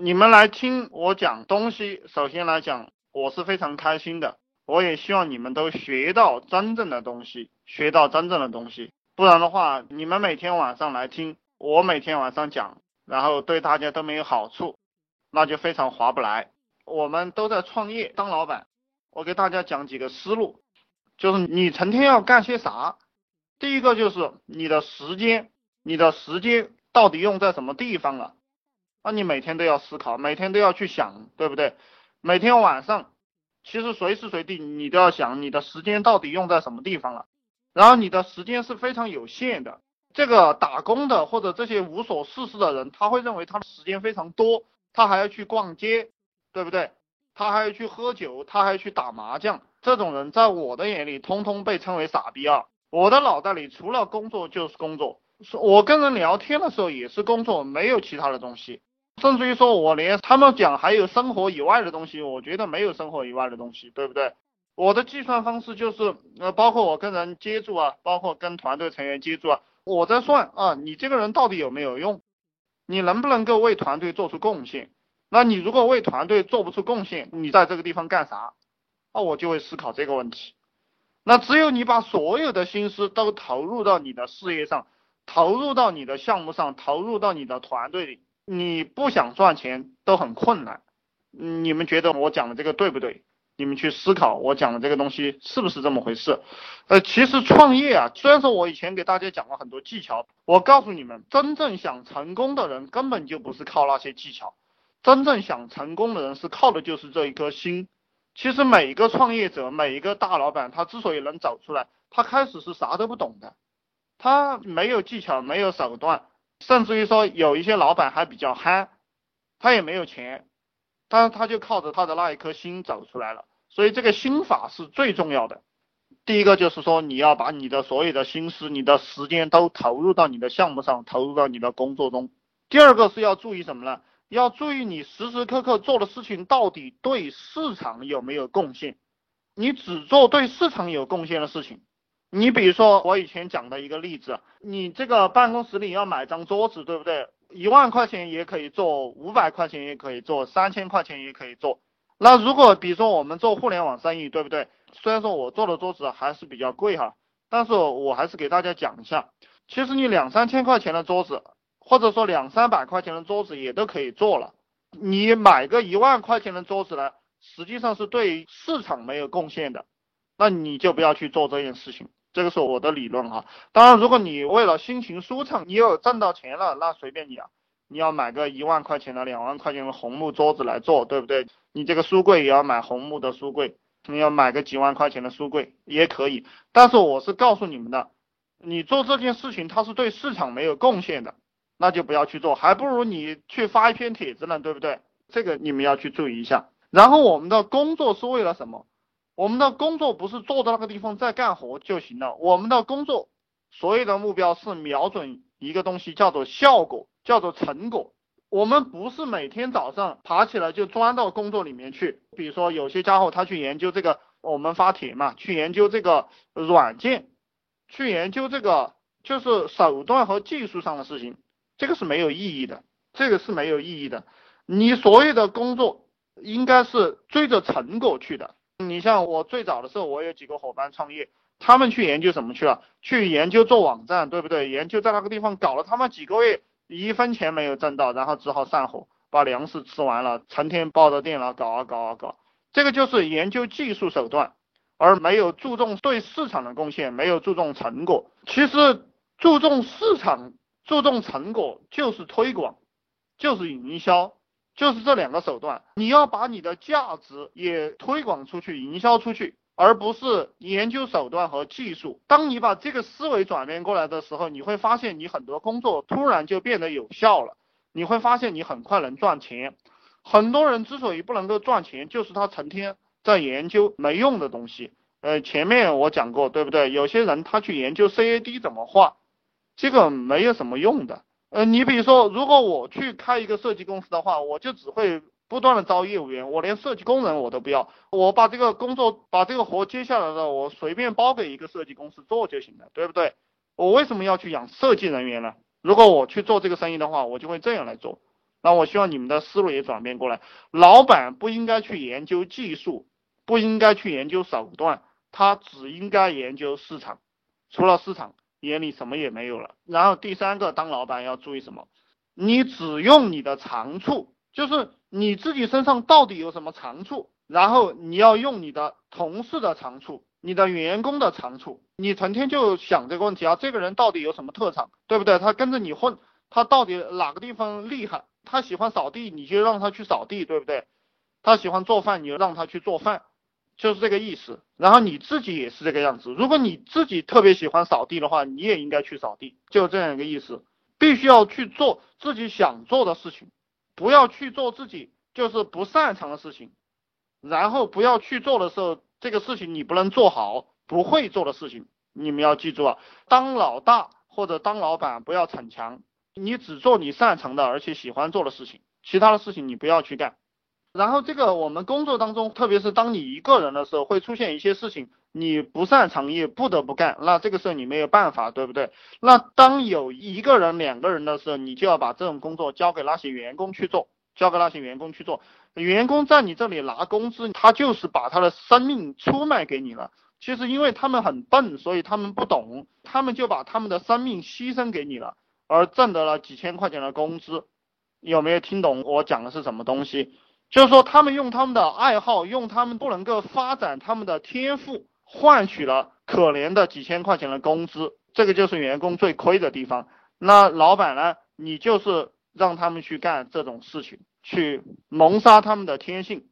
你们来听我讲东西，首先来讲，我是非常开心的。我也希望你们都学到真正的东西，学到真正的东西。不然的话，你们每天晚上来听我每天晚上讲，然后对大家都没有好处，那就非常划不来。我们都在创业当老板，我给大家讲几个思路，就是你成天要干些啥？第一个就是你的时间，你的时间到底用在什么地方了？那你每天都要思考，每天都要去想，对不对？每天晚上。其实随时随地你都要想你的时间到底用在什么地方了，然后你的时间是非常有限的。这个打工的或者这些无所事事的人，他会认为他的时间非常多，他还要去逛街，对不对？他还要去喝酒，他还要去打麻将。这种人在我的眼里，通通被称为傻逼啊！我的脑袋里除了工作就是工作，我跟人聊天的时候也是工作，没有其他的东西。甚至于说，我连他们讲还有生活以外的东西，我觉得没有生活以外的东西，对不对？我的计算方式就是，呃，包括我跟人接触啊，包括跟团队成员接触啊，我在算啊，你这个人到底有没有用？你能不能够为团队做出贡献？那你如果为团队做不出贡献，你在这个地方干啥？那我就会思考这个问题。那只有你把所有的心思都投入到你的事业上，投入到你的项目上，投入到你的团队里。你不想赚钱都很困难，你们觉得我讲的这个对不对？你们去思考我讲的这个东西是不是这么回事？呃，其实创业啊，虽然说我以前给大家讲了很多技巧，我告诉你们，真正想成功的人根本就不是靠那些技巧，真正想成功的人是靠的就是这一颗心。其实每一个创业者，每一个大老板，他之所以能走出来，他开始是啥都不懂的，他没有技巧，没有手段。甚至于说有一些老板还比较憨，他也没有钱，但是他就靠着他的那一颗心走出来了。所以这个心法是最重要的。第一个就是说你要把你的所有的心思、你的时间都投入到你的项目上，投入到你的工作中。第二个是要注意什么呢？要注意你时时刻刻做的事情到底对市场有没有贡献。你只做对市场有贡献的事情。你比如说，我以前讲的一个例子，你这个办公室里要买张桌子，对不对？一万块钱也可以做，五百块钱也可以做，三千块钱也可以做。那如果比如说我们做互联网生意，对不对？虽然说我做的桌子还是比较贵哈，但是我还是给大家讲一下，其实你两三千块钱的桌子，或者说两三百块钱的桌子也都可以做了。你买个一万块钱的桌子呢，实际上是对市场没有贡献的，那你就不要去做这件事情。这个是我的理论哈，当然，如果你为了心情舒畅，你有挣到钱了，那随便你啊，你要买个一万块钱的、两万块钱的红木桌子来做，对不对？你这个书柜也要买红木的书柜，你要买个几万块钱的书柜也可以。但是我是告诉你们的，你做这件事情它是对市场没有贡献的，那就不要去做，还不如你去发一篇帖子呢，对不对？这个你们要去注意一下。然后我们的工作是为了什么？我们的工作不是坐在那个地方在干活就行了，我们的工作所有的目标是瞄准一个东西，叫做效果，叫做成果。我们不是每天早上爬起来就钻到工作里面去。比如说有些家伙他去研究这个，我们发帖嘛，去研究这个软件，去研究这个就是手段和技术上的事情，这个是没有意义的，这个是没有意义的。你所有的工作应该是追着成果去的。你像我最早的时候，我有几个伙伴创业，他们去研究什么去了？去研究做网站，对不对？研究在那个地方搞了他妈几个月，一分钱没有挣到，然后只好散伙，把粮食吃完了，成天抱着电脑搞啊搞啊搞。这个就是研究技术手段，而没有注重对市场的贡献，没有注重成果。其实注重市场、注重成果就是推广，就是营销。就是这两个手段，你要把你的价值也推广出去、营销出去，而不是研究手段和技术。当你把这个思维转变过来的时候，你会发现你很多工作突然就变得有效了。你会发现你很快能赚钱。很多人之所以不能够赚钱，就是他成天在研究没用的东西。呃，前面我讲过，对不对？有些人他去研究 CAD 怎么画，这个没有什么用的。呃，你比如说，如果我去开一个设计公司的话，我就只会不断的招业务员，我连设计工人我都不要，我把这个工作把这个活接下来的，我随便包给一个设计公司做就行了，对不对？我为什么要去养设计人员呢？如果我去做这个生意的话，我就会这样来做。那我希望你们的思路也转变过来，老板不应该去研究技术，不应该去研究手段，他只应该研究市场，除了市场，眼里什么也没有了。然后第三个，当老板要注意什么？你只用你的长处，就是你自己身上到底有什么长处，然后你要用你的同事的长处，你的员工的长处，你成天就想这个问题啊，这个人到底有什么特长，对不对？他跟着你混，他到底哪个地方厉害？他喜欢扫地，你就让他去扫地，对不对？他喜欢做饭，你就让他去做饭，就是这个意思。然后你自己也是这个样子。如果你自己特别喜欢扫地的话，你也应该去扫地，就这样一个意思。必须要去做自己想做的事情，不要去做自己就是不擅长的事情。然后不要去做的时候，这个事情你不能做好，不会做的事情，你们要记住啊。当老大或者当老板，不要逞强。你只做你擅长的，而且喜欢做的事情，其他的事情你不要去干。然后这个我们工作当中，特别是当你一个人的时候，会出现一些事情，你不擅长也不得不干，那这个时候你没有办法，对不对？那当有一个人、两个人的时候，你就要把这种工作交给那些员工去做，交给那些员工去做。员工在你这里拿工资，他就是把他的生命出卖给你了。其实因为他们很笨，所以他们不懂，他们就把他们的生命牺牲给你了。而挣得了几千块钱的工资，有没有听懂我讲的是什么东西？就是说他们用他们的爱好，用他们不能够发展他们的天赋，换取了可怜的几千块钱的工资，这个就是员工最亏的地方。那老板呢？你就是让他们去干这种事情，去谋杀他们的天性。